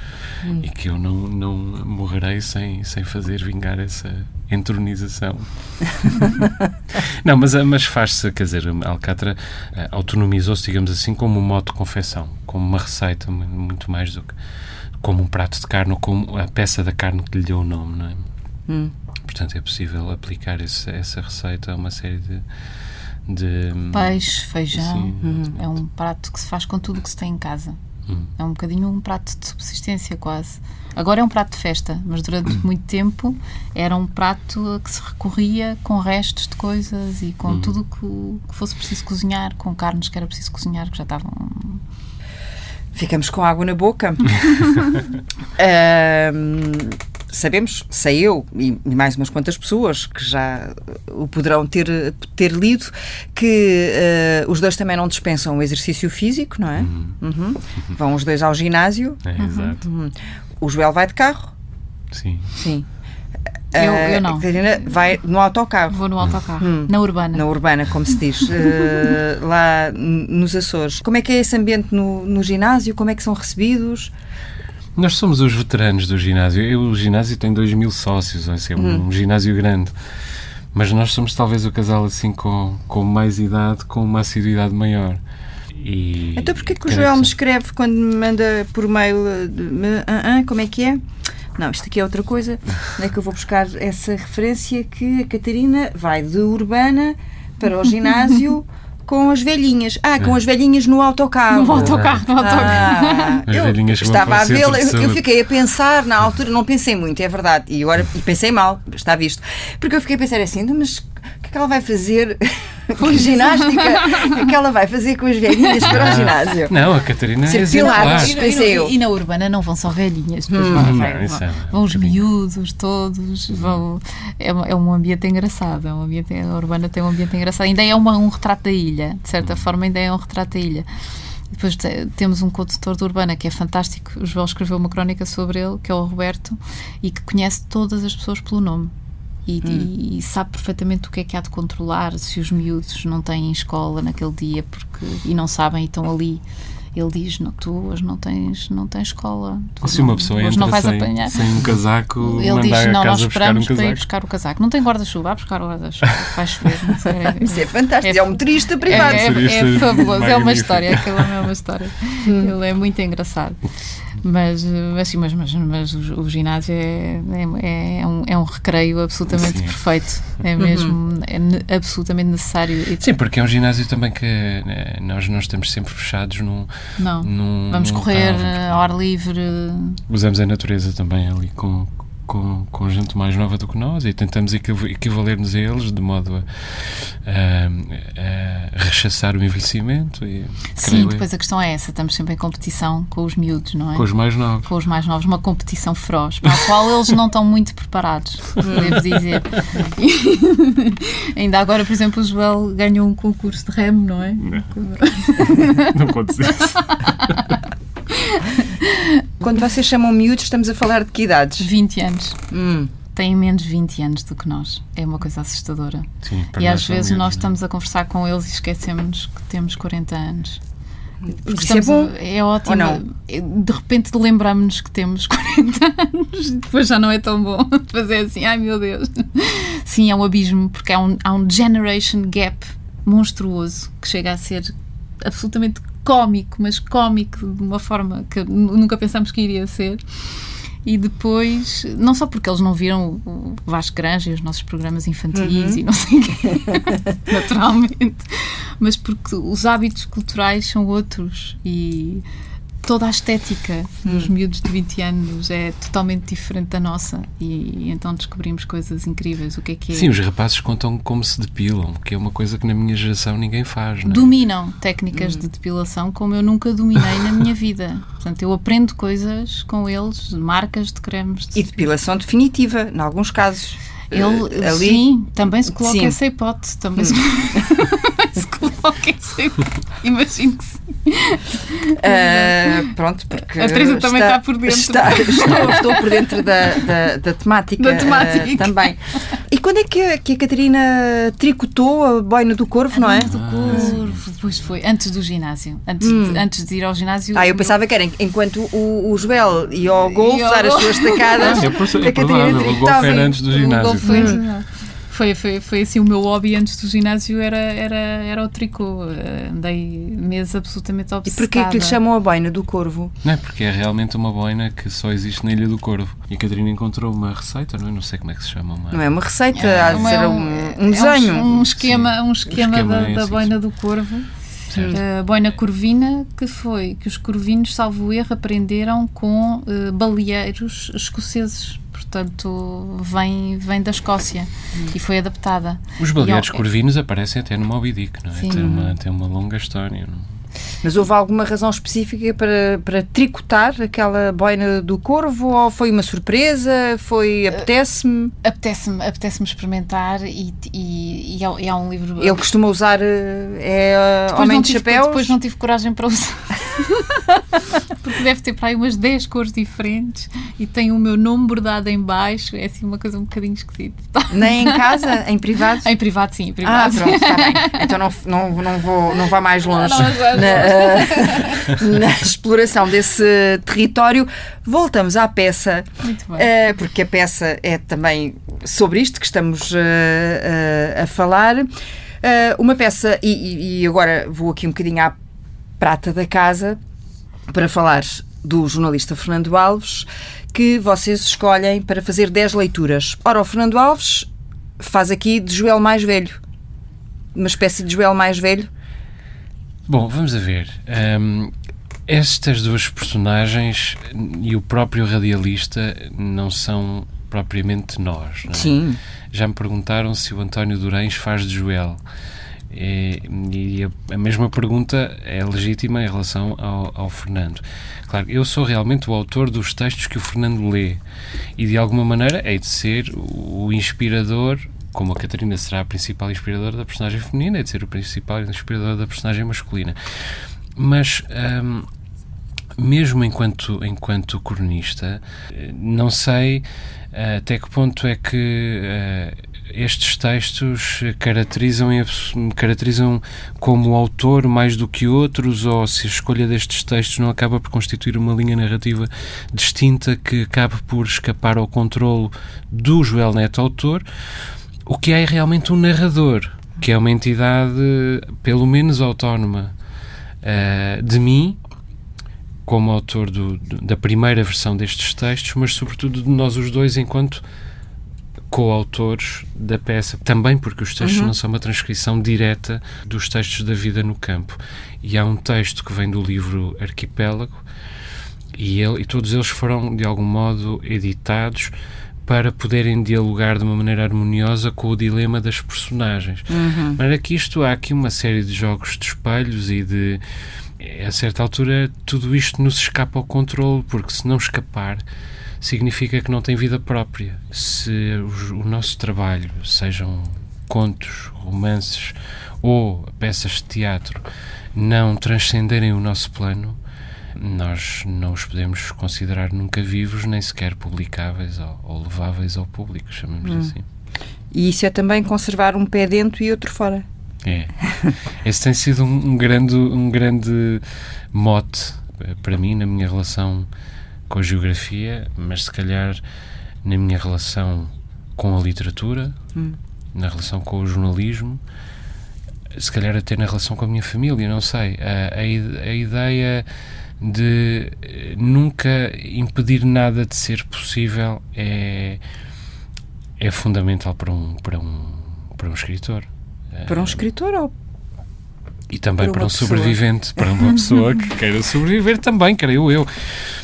E que eu não, não morrerei sem, sem fazer vingar essa entronização. não, mas, mas faz-se, quer dizer, a Alcatra eh, autonomizou-se, digamos assim, como um modo de confecção, como uma receita, mu- muito mais do que como um prato de carne ou como a peça da carne que lhe deu o nome, não é? Hum. Portanto, é possível aplicar esse- essa receita a uma série de. de Peixe, feijão, Sim. é um prato que se faz com tudo o que se tem em casa. Hum. É um bocadinho um prato de subsistência, quase. Agora é um prato de festa, mas durante muito tempo era um prato a que se recorria com restos de coisas e com tudo que, que fosse preciso cozinhar, com carnes que era preciso cozinhar, que já estavam. Ficamos com água na boca. Ahm, sabemos, sei eu e, mais umas quantas pessoas que já o poderão ter, ter lido, que ah, os dois também não dispensam o exercício físico, não é? Uhum. Vão os dois ao ginásio. É, exato. O Joel vai de carro. Sim. Sim. Eu- Ah, eu não. Catarina vai no autocarro. Vou no autocarro, na urbana. Na urbana, como se diz, eh, lá nos Açores. Como é que é esse ambiente no, no ginásio? Como é que são recebidos? Nós somos os veteranos do ginásio. Eu, o ginásio tem 2 mil sócios, vai ser um ginásio grande. Mas nós somos talvez o casal assim com, com mais idade, com uma assiduidade maior. E Então porquê que o Joel me escreve quando me manda por mail eh, de- me- ah, ah, como é que é? Não, isto aqui é outra coisa. Onde é que eu vou buscar essa referência que a Catarina vai de urbana para o ginásio com as velhinhas. Ah, com as velhinhas no autocarro. No autocarro, no autocarro. Ah, As eu velhinhas que vão estava a vê-la, eu, fiquei a pensar na altura, não pensei muito, é verdade, e agora e pensei mal, está visto, porque eu fiquei a pensar assim, "Então, mas o que é que ela vai fazer? Que ginástica o que é que ela vai fazer com as velhinhas para o ginásio? Não, a Catarina Ser é exemplar. pilates. E, no- pensei e eu. e na urbana não vão só velhinhas, depois Hum. vão, Não, vai- vão, é vão os miúdos todos, vão, é, um- é um ambiente engraçado, é um ambiente, a urbana tem um ambiente engraçado, ainda é uma- um retrato da ilha, de certa forma ainda é um retrato da ilha. Depois te- temos um condutor de Urbana que é fantástico. O João escreveu uma crónica sobre ele, que é o Roberto, e que conhece todas as pessoas pelo nome. E, e- e sabe perfeitamente o que é que há de controlar se os miúdos não têm escola naquele dia porque, e não sabem e estão ali. Ele diz: não, Tu hoje não tens, não tens escola. Tu Se uma não- pessoa hoje entra não vais sem, apanhar. sem um casaco, Ele diz: Não, nós buscar um esperamos para ir buscar o casaco. Não tem guarda-chuva, vai buscar o guarda-chuva. Vai chover. não sei. Isso é fantástico, É- é, um motorista privado. É, é, é fabuloso, é uma história, aquilo é uma história. Ele é muito engraçado. Mas, mas, sim, mas, mas, mas o, o ginásio é, é, é um, é um recreio absolutamente Sim. perfeito. É mesmo é absolutamente necessário. Sim, porque é um ginásio também que eh, nós não estamos sempre fechados num. Não. num Vamos num correr eh, ao ar livre. Usamos a natureza também ali com, com, com gente mais nova do que nós e tentamos equiv- equivaler-nos a eles de modo a, a- a rechaçar o envelhecimento. E, Sim, creio eu, depois a questão é essa. Estamos sempre em competição com os miúdos, não é? com os mais novos. com os mais novos, uma competição feroz, para a qual eles não estão muito preparados, devo dizer. E ainda agora, por exemplo, o Joel ganhou um concurso de remo, não é? Não pode dizer isso. Quando vocês chamam miúdos, estamos a falar de que idades? 20 anos. Hum. Têm menos 20 anos do que nós. É uma coisa assustadora. Sim, e às vezes miúdos, nós não é? estamos a conversar com eles e esquecemos que temos 40 anos. Porque Isso é bom? a- é ótimo. De repente lembramos-nos que temos 40 anos e depois já não é tão bom fazer assim, ai meu Deus. Sim, é um abismo, porque há um, há um generation gap monstruoso que chega a ser absolutamente cómico, mas cómico de uma forma que nu- nunca pensámos que iria ser. E depois, não só porque eles não viram o Vasco Granja e os nossos programas infantis e não sei o quê, naturalmente, mas porque os hábitos culturais são outros e toda a estética dos miúdos de 20 anos é totalmente diferente da nossa e, então descobrimos coisas incríveis. O que é que é? Sim, os rapazes contam como se depilam, que é uma coisa que na minha geração ninguém faz. Não é? dominam técnicas de depilação como eu nunca dominei na minha vida. Portanto, eu aprendo coisas com eles, marcas de cremes. De E depilação definitiva, em alguns casos. Ele, Eh, ali, sim, também se coloca Sim. Hum. essa hipótese. Também se, se coloca essa hipótese. Imagino que sim. ah, pronto, porque. A Teresa também está por dentro. Está, estou, estou por dentro da, da, da temática. Da temática. ah, também. E quando é que a, que a Catarina tricotou a boina do corvo, não é? Antes do corvo, depois foi, antes do ginásio. Antes, de, antes de ir ao ginásio. Ah, eu pensava que era enquanto o, o Joel ia ao golfe dar as suas tacadas. É, por- é a Catarina provável, o tricotava golfe era antes do O ginásio. golfe foi, assim, foi, foi, foi assim o meu hobby antes do ginásio era, era, era o tricô. Eh, Andei meses absolutamente E obcecada. porquê que lhe chamam a boina do corvo? Não é porque é realmente uma boina que só existe na Ilha do Corvo. E a Catarina encontrou uma receita, não é? Não sei como é que se chama. Uma... Não é uma receita, É, há de ser é um, é um desenho. Um, esquema, um esquema, esquema da, é da assim, boina do corvo. A boina corvina, que foi que os corvinos, salvo erro, aprenderam com eh, baleeiros escoceses. Portanto, vem, vem da Escócia e foi adaptada. Os baleares ao- corvinos aparecem até no Moby Dick, não é? Sim. Tem uma, tem uma longa história. Não? Mas houve alguma razão específica para, para tricotar aquela boina do corvo? Ou foi uma surpresa? Foi apetece-me? Apetece-me apetece experimentar e, e, e, há, e há um livro. Ele costuma usar eh, é Depois homem não de tive- chapéus? Depois não tive coragem para usar. porque deve ter para aí umas 10 cores diferentes e tem o meu nome bordado em baixo. É assim uma coisa um bocadinho esquisita. Nem em casa, em privado? Em privado, sim, em Ah, privado. pronto, está bem. Então não, não, não, vou, não vá mais longe Não, não, na, eh, na exploração desse território. Voltamos à peça, Muito bem. eh, porque a peça é também sobre isto que estamos eh, eh, a falar. Eh, uma peça, e- e, e agora vou aqui um bocadinho à prata da casa para falar do jornalista Fernando Alves, que vocês escolhem para fazer 10 leituras. Ora, o Fernando Alves faz aqui de Joel mais velho. Uma espécie de Joel mais velho. Bom, vamos a ver. Ahm, estas duas personagens e o próprio radialista não são propriamente nós. Não é? Sim. Já me perguntaram se o António Durães faz de Joel. E, e a, a mesma pergunta é legítima em relação ao, ao Fernando. Claro, eu sou realmente o autor dos textos que o Fernando lê e de alguma maneira hei de ser o, o inspirador, como a Catarina será a principal inspiradora da personagem feminina, hei de ser o principal inspirador da personagem masculina. Mas. hum, mesmo enquanto, enquanto cronista, eh, não sei eh, até que ponto é que eh, estes textos caracterizam, caracterizam como autor mais do que outros, ou se a escolha destes textos não acaba por constituir uma linha narrativa distinta que acabe por escapar ao controlo do Joel Neto autor, o que é realmente um narrador, que é uma entidade pelo menos autónoma eh, de mim como autor do- da primeira versão destes textos, mas sobretudo de nós os dois enquanto coautores da peça, também porque os textos não são uma transcrição direta dos textos da vida no campo. E há um texto que vem do livro Arquipélago e, ele, e todos eles foram de algum modo editados para poderem dialogar de uma maneira harmoniosa com o dilema das personagens. Mas aqui isto há aqui uma série de jogos de espelhos e de a certa altura tudo isto nos escapa ao controle, porque se não escapar significa que não tem vida própria. Se os- o nosso trabalho, sejam contos, romances ou peças de teatro, não transcenderem o nosso plano, nós não os podemos considerar nunca vivos, nem sequer publicáveis ou, ou leváveis ao público, chamamos assim. E isso é também conservar um pé dentro e outro fora. É. Esse tem sido um, um grande, um grande mote eh, para mim na minha relação com a geografia, mas se calhar na minha relação com a literatura, Hum. na relação com o jornalismo, se calhar até na relação com a minha família, não sei. A, a, a ideia de eh, nunca impedir nada de ser possível é, é fundamental para um, para um, para um escritor. Para um escritor ou E também Para para, um pessoa. sobrevivente, para uma pessoa que queira sobreviver também, creio eu.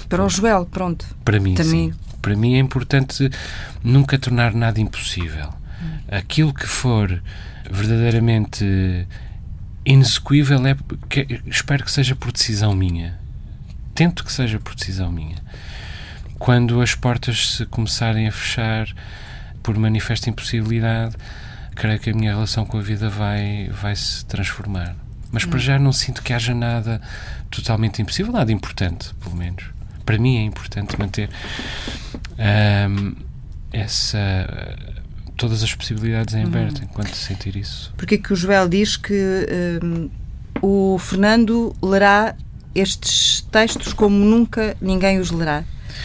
Para o Joel, pronto. Para mim, Também. sim. Para mim é importante nunca tornar nada impossível. Aquilo que for verdadeiramente inexecuível, é, que, espero que seja por decisão minha. Tento que seja por decisão minha. Quando as portas se começarem a fechar por manifesta impossibilidade, creio que a minha relação com a vida vai, vai se transformar. Mas para já não sinto que haja nada totalmente impossível, nada importante, pelo menos. Para mim é importante manter ahm, essa todas as possibilidades em aberto enquanto sentir isso. Porque é que o Joel diz que hum, o Fernando lerá estes textos como nunca ninguém os lerá?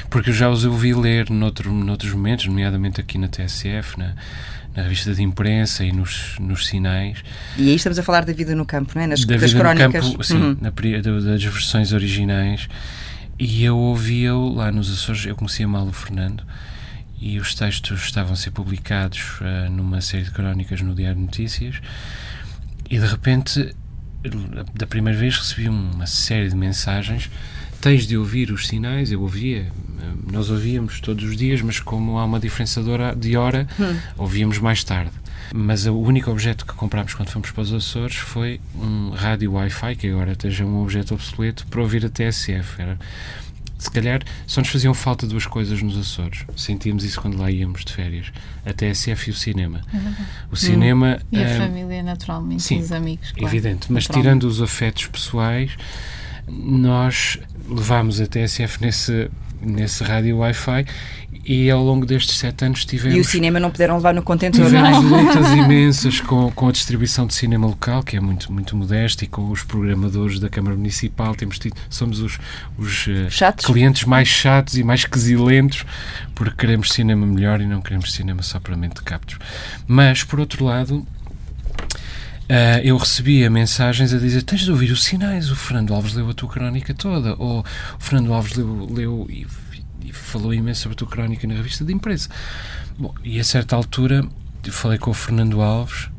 Porque eu já os ouvi ler noutro, noutros momentos, nomeadamente aqui na TSF, na, na revista de imprensa e nos, nos sinais. E aí estamos a falar da vida no campo, não é? Nas, da das vida crónicas. no campo, sim, Uhum. na das versões originais. E eu ouvia-o lá nos Açores, eu conhecia mal o Fernando, e os textos estavam a ser publicados ah, numa série de crónicas no Diário de Notícias, e de repente, da primeira vez, recebi uma série de mensagens. Tens de ouvir os sinais, eu ouvia, ah, nós ouvíamos todos os dias, mas como há uma diferença de hora, de hora ouvíamos mais tarde. Mas o único objeto que comprámos quando fomos para os Açores foi um rádio Wi-Fi, que agora esteja um objeto obsoleto, para ouvir a TSF. Era, se calhar só nos faziam falta duas coisas nos Açores. Sentíamos isso quando lá íamos de férias: a TSF e o cinema. O cinema. E a ah, família, naturalmente, sim, e os amigos. Claro, Evidente, mas tirando os afetos pessoais, nós levámos a TSF nesse, nesse rádio Wi-Fi e ao longo destes sete anos tivemos. E o cinema não puderam levar no contentor, Tivemos não é? lutas imensas com, com a distribuição de cinema local, que é muito, muito modesta, e com os programadores da Câmara Municipal. Temos tido, somos os, os eh, Chatos? clientes mais chatos e mais quesilentos, porque queremos cinema melhor e não queremos cinema só para mente de captos. Mas, por outro lado, Uh, eu recebia mensagens a dizer tens de ouvir os sinais, o Fernando Alves leu a tua crónica toda, ou o Fernando Alves leu, leu falou imenso sobre a tua crónica na revista de imprensa. Bom, e a certa altura falei com o Fernando Alves,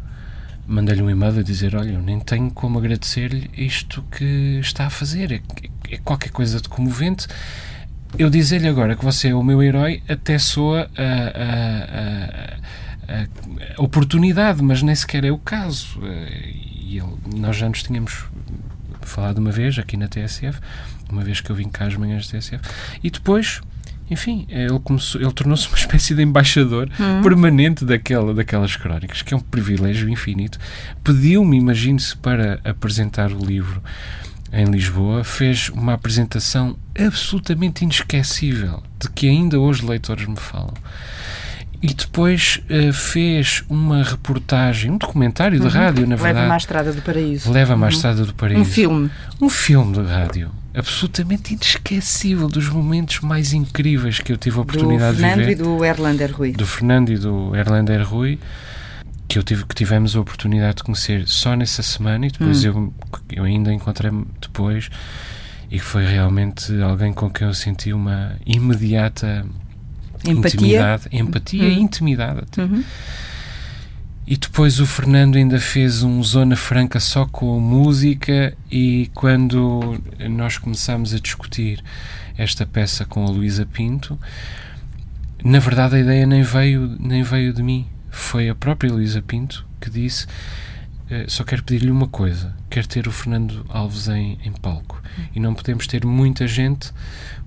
mandei-lhe um e-mail a dizer, olha, eu nem tenho como agradecer-lhe isto que está a fazer, é, é qualquer coisa de comovente. Eu dizer-lhe agora que você é o meu herói até soa a, a, a a oportunidade, mas nem sequer é o caso. Eh, e ele, nós já nos tínhamos falado uma vez aqui na TSF, uma vez que eu vim cá às manhãs da TSF, e depois, enfim, ele, começou, ele tornou-se uma espécie de embaixador Hum. permanente daquela, daquelas crónicas, que é um privilégio infinito. Pediu-me, imagine-se, para apresentar o livro em Lisboa, fez uma apresentação absolutamente inesquecível, de que ainda hoje leitores me falam e depois uh, fez uma reportagem, um documentário de rádio, na verdade. Leva-me à Estrada do Paraíso. Leva-me à Estrada do Paraíso. Um filme. Um filme de rádio. Absolutamente inesquecível, dos momentos mais incríveis que eu tive a oportunidade do Fernando de ver. e do Erlander Rui. Do Fernando e do Erlander Rui, que, eu tive, que tivemos a oportunidade de conhecer só nessa semana e depois Hum. eu, eu ainda encontrei-me depois e foi realmente alguém com quem eu senti uma imediata Empatia. intimidade, empatia e Uhum. intimidade até. Uhum. E depois o Fernando ainda fez um Zona Franca só com música e quando nós começámos a discutir esta peça com a Luísa Pinto, na verdade a ideia nem veio, nem veio de mim. Foi a própria Luísa Pinto que disse "Eh, só quero pedir-lhe uma coisa, quero ter o Fernando Alves em, em palco. E não podemos ter muita gente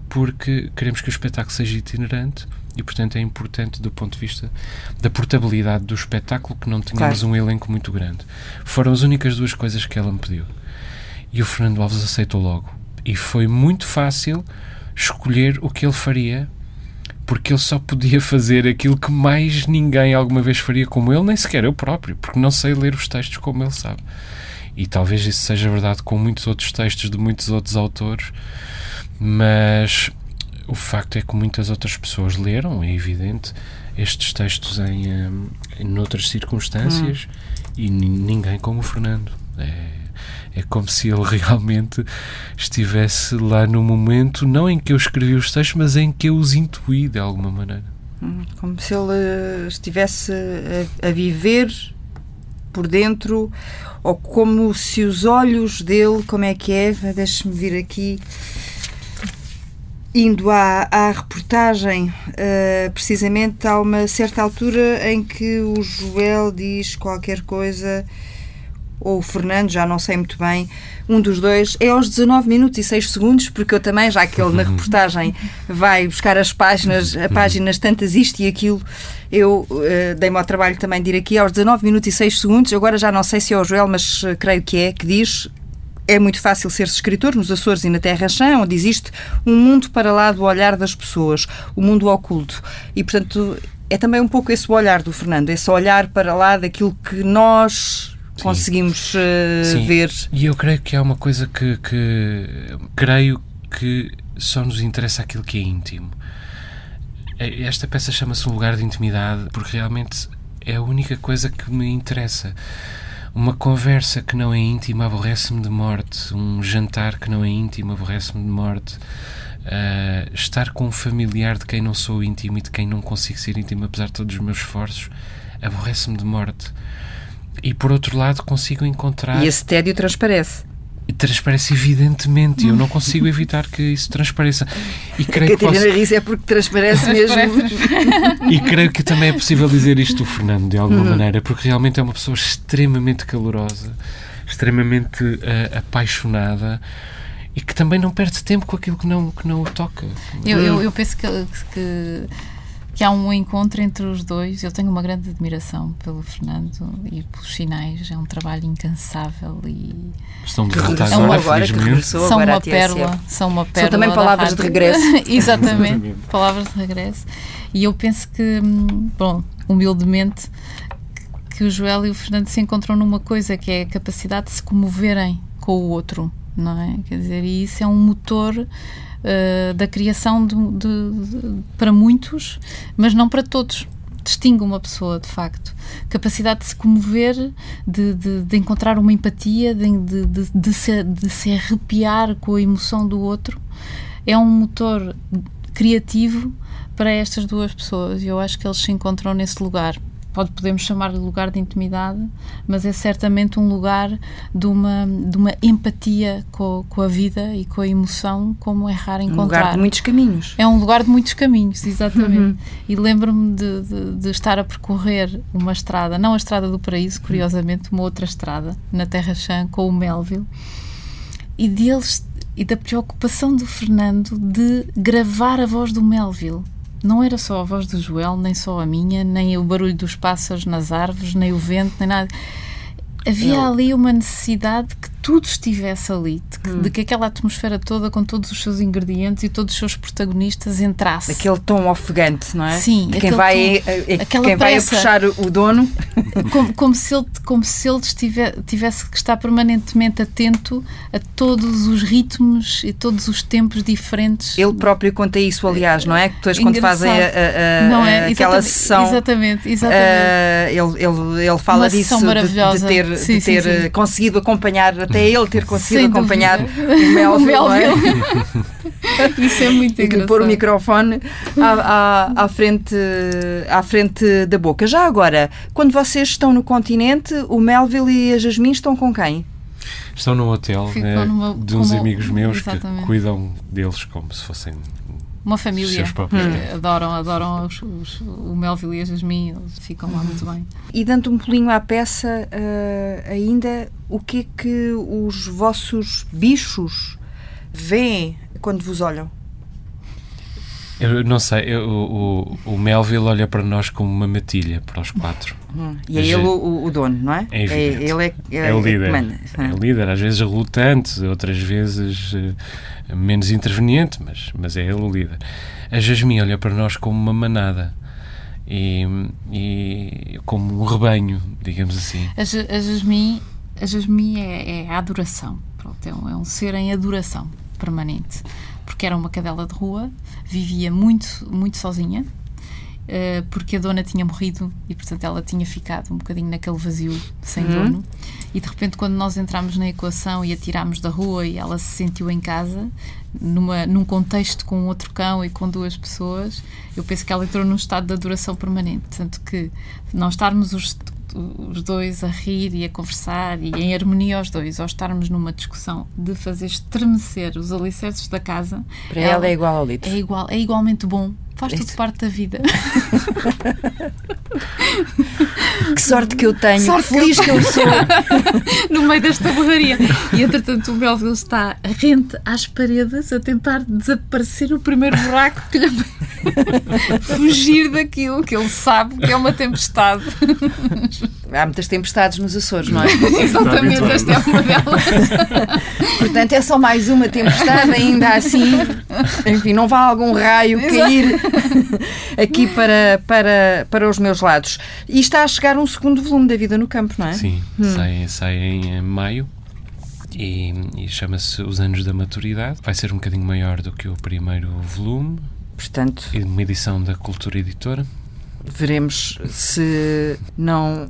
porque queremos que o espetáculo seja itinerante e, portanto, é importante do ponto de vista da portabilidade do espetáculo que não tenhamos Claro. um elenco muito grande. Foram as únicas duas coisas que ela me pediu. E o Fernando Alves aceitou logo. E foi muito fácil escolher o que ele faria, porque ele só podia fazer aquilo que mais ninguém alguma vez faria como ele, nem sequer eu próprio, porque não sei ler os textos como ele sabe. E talvez isso seja verdade com muitos outros textos de muitos outros autores, mas o facto é que muitas outras pessoas leram, é evidente, estes textos em, hum, em noutras circunstâncias e ni- ninguém como o Fernando. É, é como se ele realmente estivesse lá no momento, não em que eu escrevi os textos, mas em que eu os intuí de alguma maneira. Hum, Como se ele eh, estivesse a, a viver por dentro, ou como se os olhos dele, como é que é? Deixe-me vir aqui. Indo à, à reportagem, eh, precisamente há uma certa altura em que o Joel diz qualquer coisa, ou o Fernando, já não sei muito bem, um dos dois, é aos 19 minutos e 6 segundos, porque eu também, já que ele na reportagem vai buscar as páginas, a páginas tantas isto e aquilo, eu eh, dei-me ao trabalho também de ir aqui aos 19 minutos e 6 segundos, agora já não sei se é o Joel, mas eh, creio que é, que diz é muito fácil ser escritor nos Açores e na Terra Chã, onde existe um mundo para lá do olhar das pessoas, o mundo oculto. E, portanto, é também um pouco esse olhar do Fernando, esse olhar para lá daquilo que nós Sim. conseguimos eh, Sim. ver. E eu creio que há uma coisa que, que creio que só nos interessa aquilo que é íntimo. Esta peça chama-se Um Lugar de Intimidade porque realmente é a única coisa que me interessa. Uma conversa que não é íntima aborrece-me de morte. Um jantar que não é íntimo aborrece-me de morte. Ah, estar com um familiar de quem não sou íntimo e de quem não consigo ser íntimo, apesar de todos os meus esforços, aborrece-me de morte. E por outro lado, consigo encontrar. E esse tédio transparece. E transparece evidentemente, e eu não consigo evitar que isso transpareça. E A creio que, Catarina posso- Riz é porque transparece mesmo. e creio que também é possível dizer isto do Fernando, de alguma Hum. maneira, porque realmente é uma pessoa extremamente calorosa, extremamente ah, apaixonada e que também não perde tempo com aquilo que não, que não o toca. Eu, eu, eu penso que, que que há um encontro entre os dois. Eu tenho uma grande admiração pelo Fernando e pelos sinais. É um trabalho incansável e Estão de Que volta regressou agora, que regressou são agora uma pérola, são uma pérola. também da palavras de regresso. Exatamente, palavras de regresso. E eu penso que, hum, bom, humildemente, que o Joel e o Fernando se encontram numa coisa que é a capacidade de se comoverem com o outro, não é? Quer dizer, e isso é um motor uh, da criação de, de- de- para muitos, mas não para todos. Distingue uma pessoa, de facto. Capacidade de se comover, de, de- de encontrar uma empatia, de- de se, de se arrepiar com a emoção do outro. É um motor criativo para estas duas pessoas e eu acho que eles se encontram nesse lugar. Pode, podemos chamar de lugar de intimidade, mas é certamente um lugar de uma, de uma empatia com, com a vida e com a emoção, como é raro Um encontrar. lugar de muitos caminhos. É um lugar de muitos caminhos, exatamente. E lembro-me de, de- de estar a percorrer uma estrada, não a Estrada do Paraíso, curiosamente, uma outra estrada, na Terra Chã, com o Melville, e deles e da preocupação do Fernando de gravar a voz do Melville. Não era só a voz do Joel, nem só a minha, nem o barulho dos pássaros nas árvores, nem o vento, nem nada. Havia Eu- ali uma necessidade que tudo estivesse ali, de que, de que aquela atmosfera toda, com todos os seus ingredientes e todos os seus protagonistas, entrasse. Aquele tom ofegante, não é? Sim, de quem vai, tom- é- é- quem vai a pressa. puxar o dono. como, como se ele, como se ele estive- tivesse que estar permanentemente atento a todos os ritmos e todos os tempos diferentes. Ele próprio conta isso, aliás, não é? Que depois, quando fazem a, a- a- é? aquela Exatamente, sessão. Exatamente, exatamente. eh, ele, ele, ele fala Uma disso de- de, ter, de Sim, sim, ter sim. eh, conseguido acompanhar, até ele ter conseguido Sem acompanhar dúvida. o Melville, não é? Isso é muito e engraçado. pôr o microfone à, à, à frente, à frente da boca. Já agora, quando vocês estão no continente, o Melville e a Jasmine estão com quem? Estão num hotel né, numa- de uns amigos meus Exatamente. que cuidam deles como se fossem Uma família. seus próprios pais. Adoram, adoram os- os- o Melville e a Jasmine, eles ficam lá muito bem. E dando um pulinho à peça, eh, ainda, o que é que os vossos bichos veem quando vos olham? Eu não sei, eu- o, o, o Melville olha para nós como uma matilha, para os quatro. E é ele é- o, o dono, não é? É evidente. ele é, É o que líder. manda. É o líder, às vezes relutante, outras vezes eh, menos interveniente, mas, mas é ele o líder. A Jasmine olha para nós como uma manada e, e como um rebanho, digamos assim. A, a Jasmine, a Jasmine é, é a adoração. Pronto, é, um, é um ser em adoração permanente. Porque era uma cadela de rua, vivia muito, muito sozinha, eh, porque a dona tinha morrido e, portanto, ela tinha ficado um bocadinho naquele vazio sem Uhum. dono. E, de repente, quando nós entramos na equação e a tirámos da rua e ela se sentiu em casa, numa, num contexto com outro cão e com duas pessoas, eu penso que ela entrou num estado de adoração permanente. Tanto que nós estarmos os, os dois a rir e a conversar e em harmonia os dois, ou estarmos numa discussão de fazer estremecer os alicerces da casa, Para ela, é igual ao litro. é, igual, é igualmente bom. Faz tudo parte da vida. Que sorte que eu tenho, Sorte que feliz que eu sou. no meio desta borraria. E entretanto o Melville está rente às paredes a tentar desaparecer no primeiro buraco que lhe fugir daquilo que ele sabe que é uma tempestade. Há muitas tempestades nos Açores, não é? Exatamente, esta é uma delas. Portanto, é só mais uma tempestade, ainda assim. Enfim, não vá algum raio cair aqui para, para, para os meus lados. E está a chegar um segundo volume da Vida no Campo, não é? Sim, sai, sai em maio e, e chama-se Os Anos da Maturidade. Vai ser um bocadinho maior do que o primeiro volume, Portanto, e uma edição da Cultura Editora. veremos se não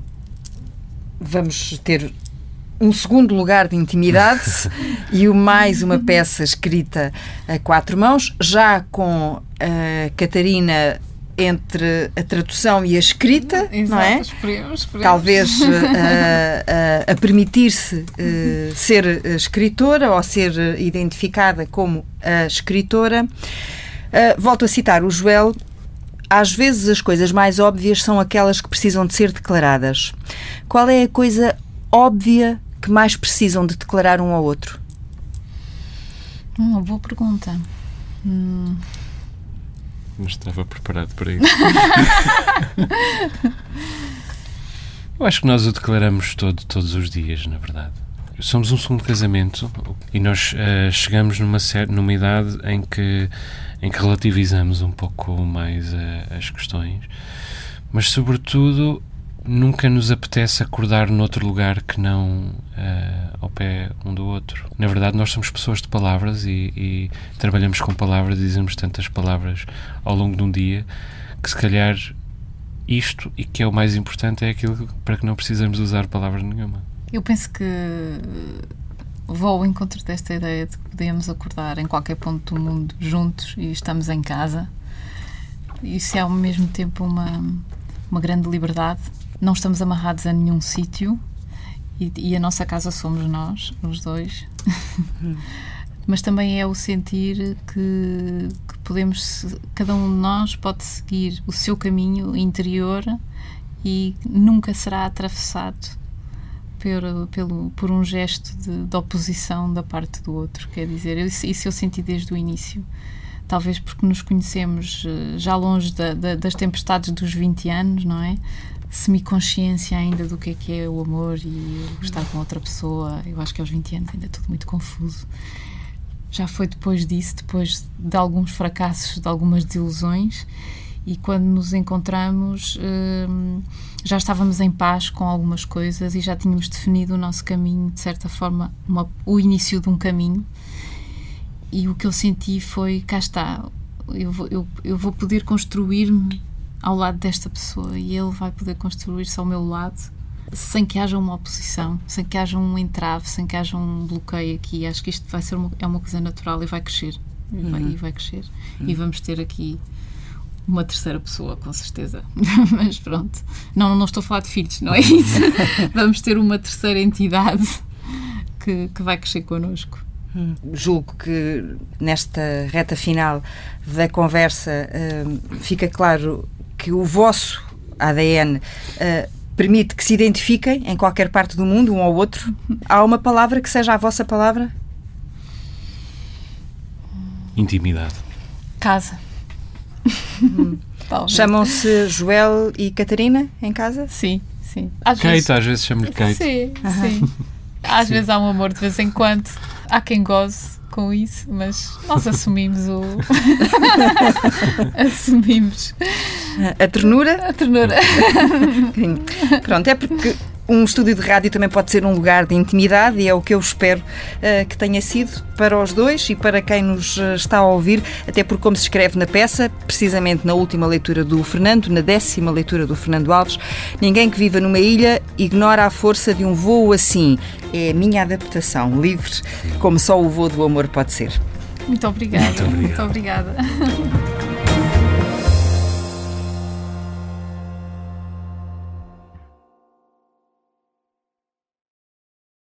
vamos ter um segundo lugar de intimidade e o mais uma peça escrita a quatro mãos, já com a Catarina entre a tradução e a escrita, não é? Esperemos, esperemos. Talvez eh, a, a- a permitir-se eh, ser eh, escritora ou ser eh, identificada como a escritora. Eh, volto a citar o Joel. Às vezes as coisas mais óbvias são aquelas que precisam de ser declaradas. Qual é a coisa óbvia que mais precisam de declarar um ao outro? Uma boa pergunta. Hum. não estava preparado para isso. Eu acho que nós o declaramos todo, todos os dias, na verdade. Somos um segundo casamento e nós uh, chegamos numa, numa idade em que, em que relativizamos um pouco mais uh, as questões, mas, sobretudo, nunca nos apetece acordar noutro lugar que não uh, ao pé um do outro. Na verdade, nós somos pessoas de palavras e, e trabalhamos com palavras, dizemos tantas palavras ao longo de um dia que, se calhar, isto e que é o mais importante é aquilo para que não precisamos usar palavras nenhuma. Eu penso que vou ao encontro desta ideia de que podemos acordar em qualquer ponto do mundo juntos e estamos em casa. Isso é ao mesmo tempo uma, uma grande liberdade. Não estamos amarrados a nenhum sítio e, e, a nossa casa somos nós, os dois. Mas também é o sentir que, que podemos, cada um de nós pode seguir o seu caminho interior e nunca será atravessado por, pelo, por um gesto de, de, oposição da parte do outro. Quer dizer, isso, isso eu senti desde o início. Talvez porque nos conhecemos eh, já longe da, da, das tempestades dos 20 anos, não é? Semi-consciência ainda do que é que é o amor e estar com outra pessoa. Eu acho que aos 20 anos ainda é tudo muito confuso já foi depois disso, depois de alguns fracassos, de algumas desilusões, e quando nos encontramos hum, já estávamos em paz com algumas coisas e já tínhamos definido o nosso caminho, de certa forma, uma, o início de um caminho. E o que eu senti foi: cá está, eu vou, eu, eu vou poder construir-me ao lado desta pessoa e ele vai poder construir-se ao meu lado sem que haja uma oposição, sem que haja um entrave, sem que haja um bloqueio aqui. Acho que isto vai ser uma, é uma coisa natural e vai crescer. E vai, uhum. e vai crescer. Uhum. E vamos ter aqui uma terceira pessoa, com certeza. Mas pronto. Não, não estou a falar de filhos, não é isso. vamos ter uma terceira entidade que, que vai crescer connosco. Hum. Julgo que nesta reta final da conversa uh, fica claro que o vosso ADN uh, permite que se identifiquem em qualquer parte do mundo, um ao outro. Há uma palavra que seja a vossa palavra? Intimidade. Casa. Hum. Chamam-se Joel e Catarina em casa? Sim, sim. Às Kate, vezes... às vezes chamo-lhe Kate. Sim, sim. Às sim. vezes há um amor de vez em quando. Há quem goze com isso, mas nós assumimos o. assumimos. A ternura? A ternura. Pronto, é porque um estúdio de rádio também pode ser um lugar de intimidade e é o que eu espero uh, que tenha sido para os dois e para quem nos eh, está a ouvir, até porque, como se escreve na peça, precisamente na última leitura do Fernando, na décima leitura do Fernando Alves, ninguém que viva numa ilha ignora a força de um voo assim. É a minha adaptação, livre, como só o voo do amor pode ser. Muito obrigada. Muito, Muito obrigada.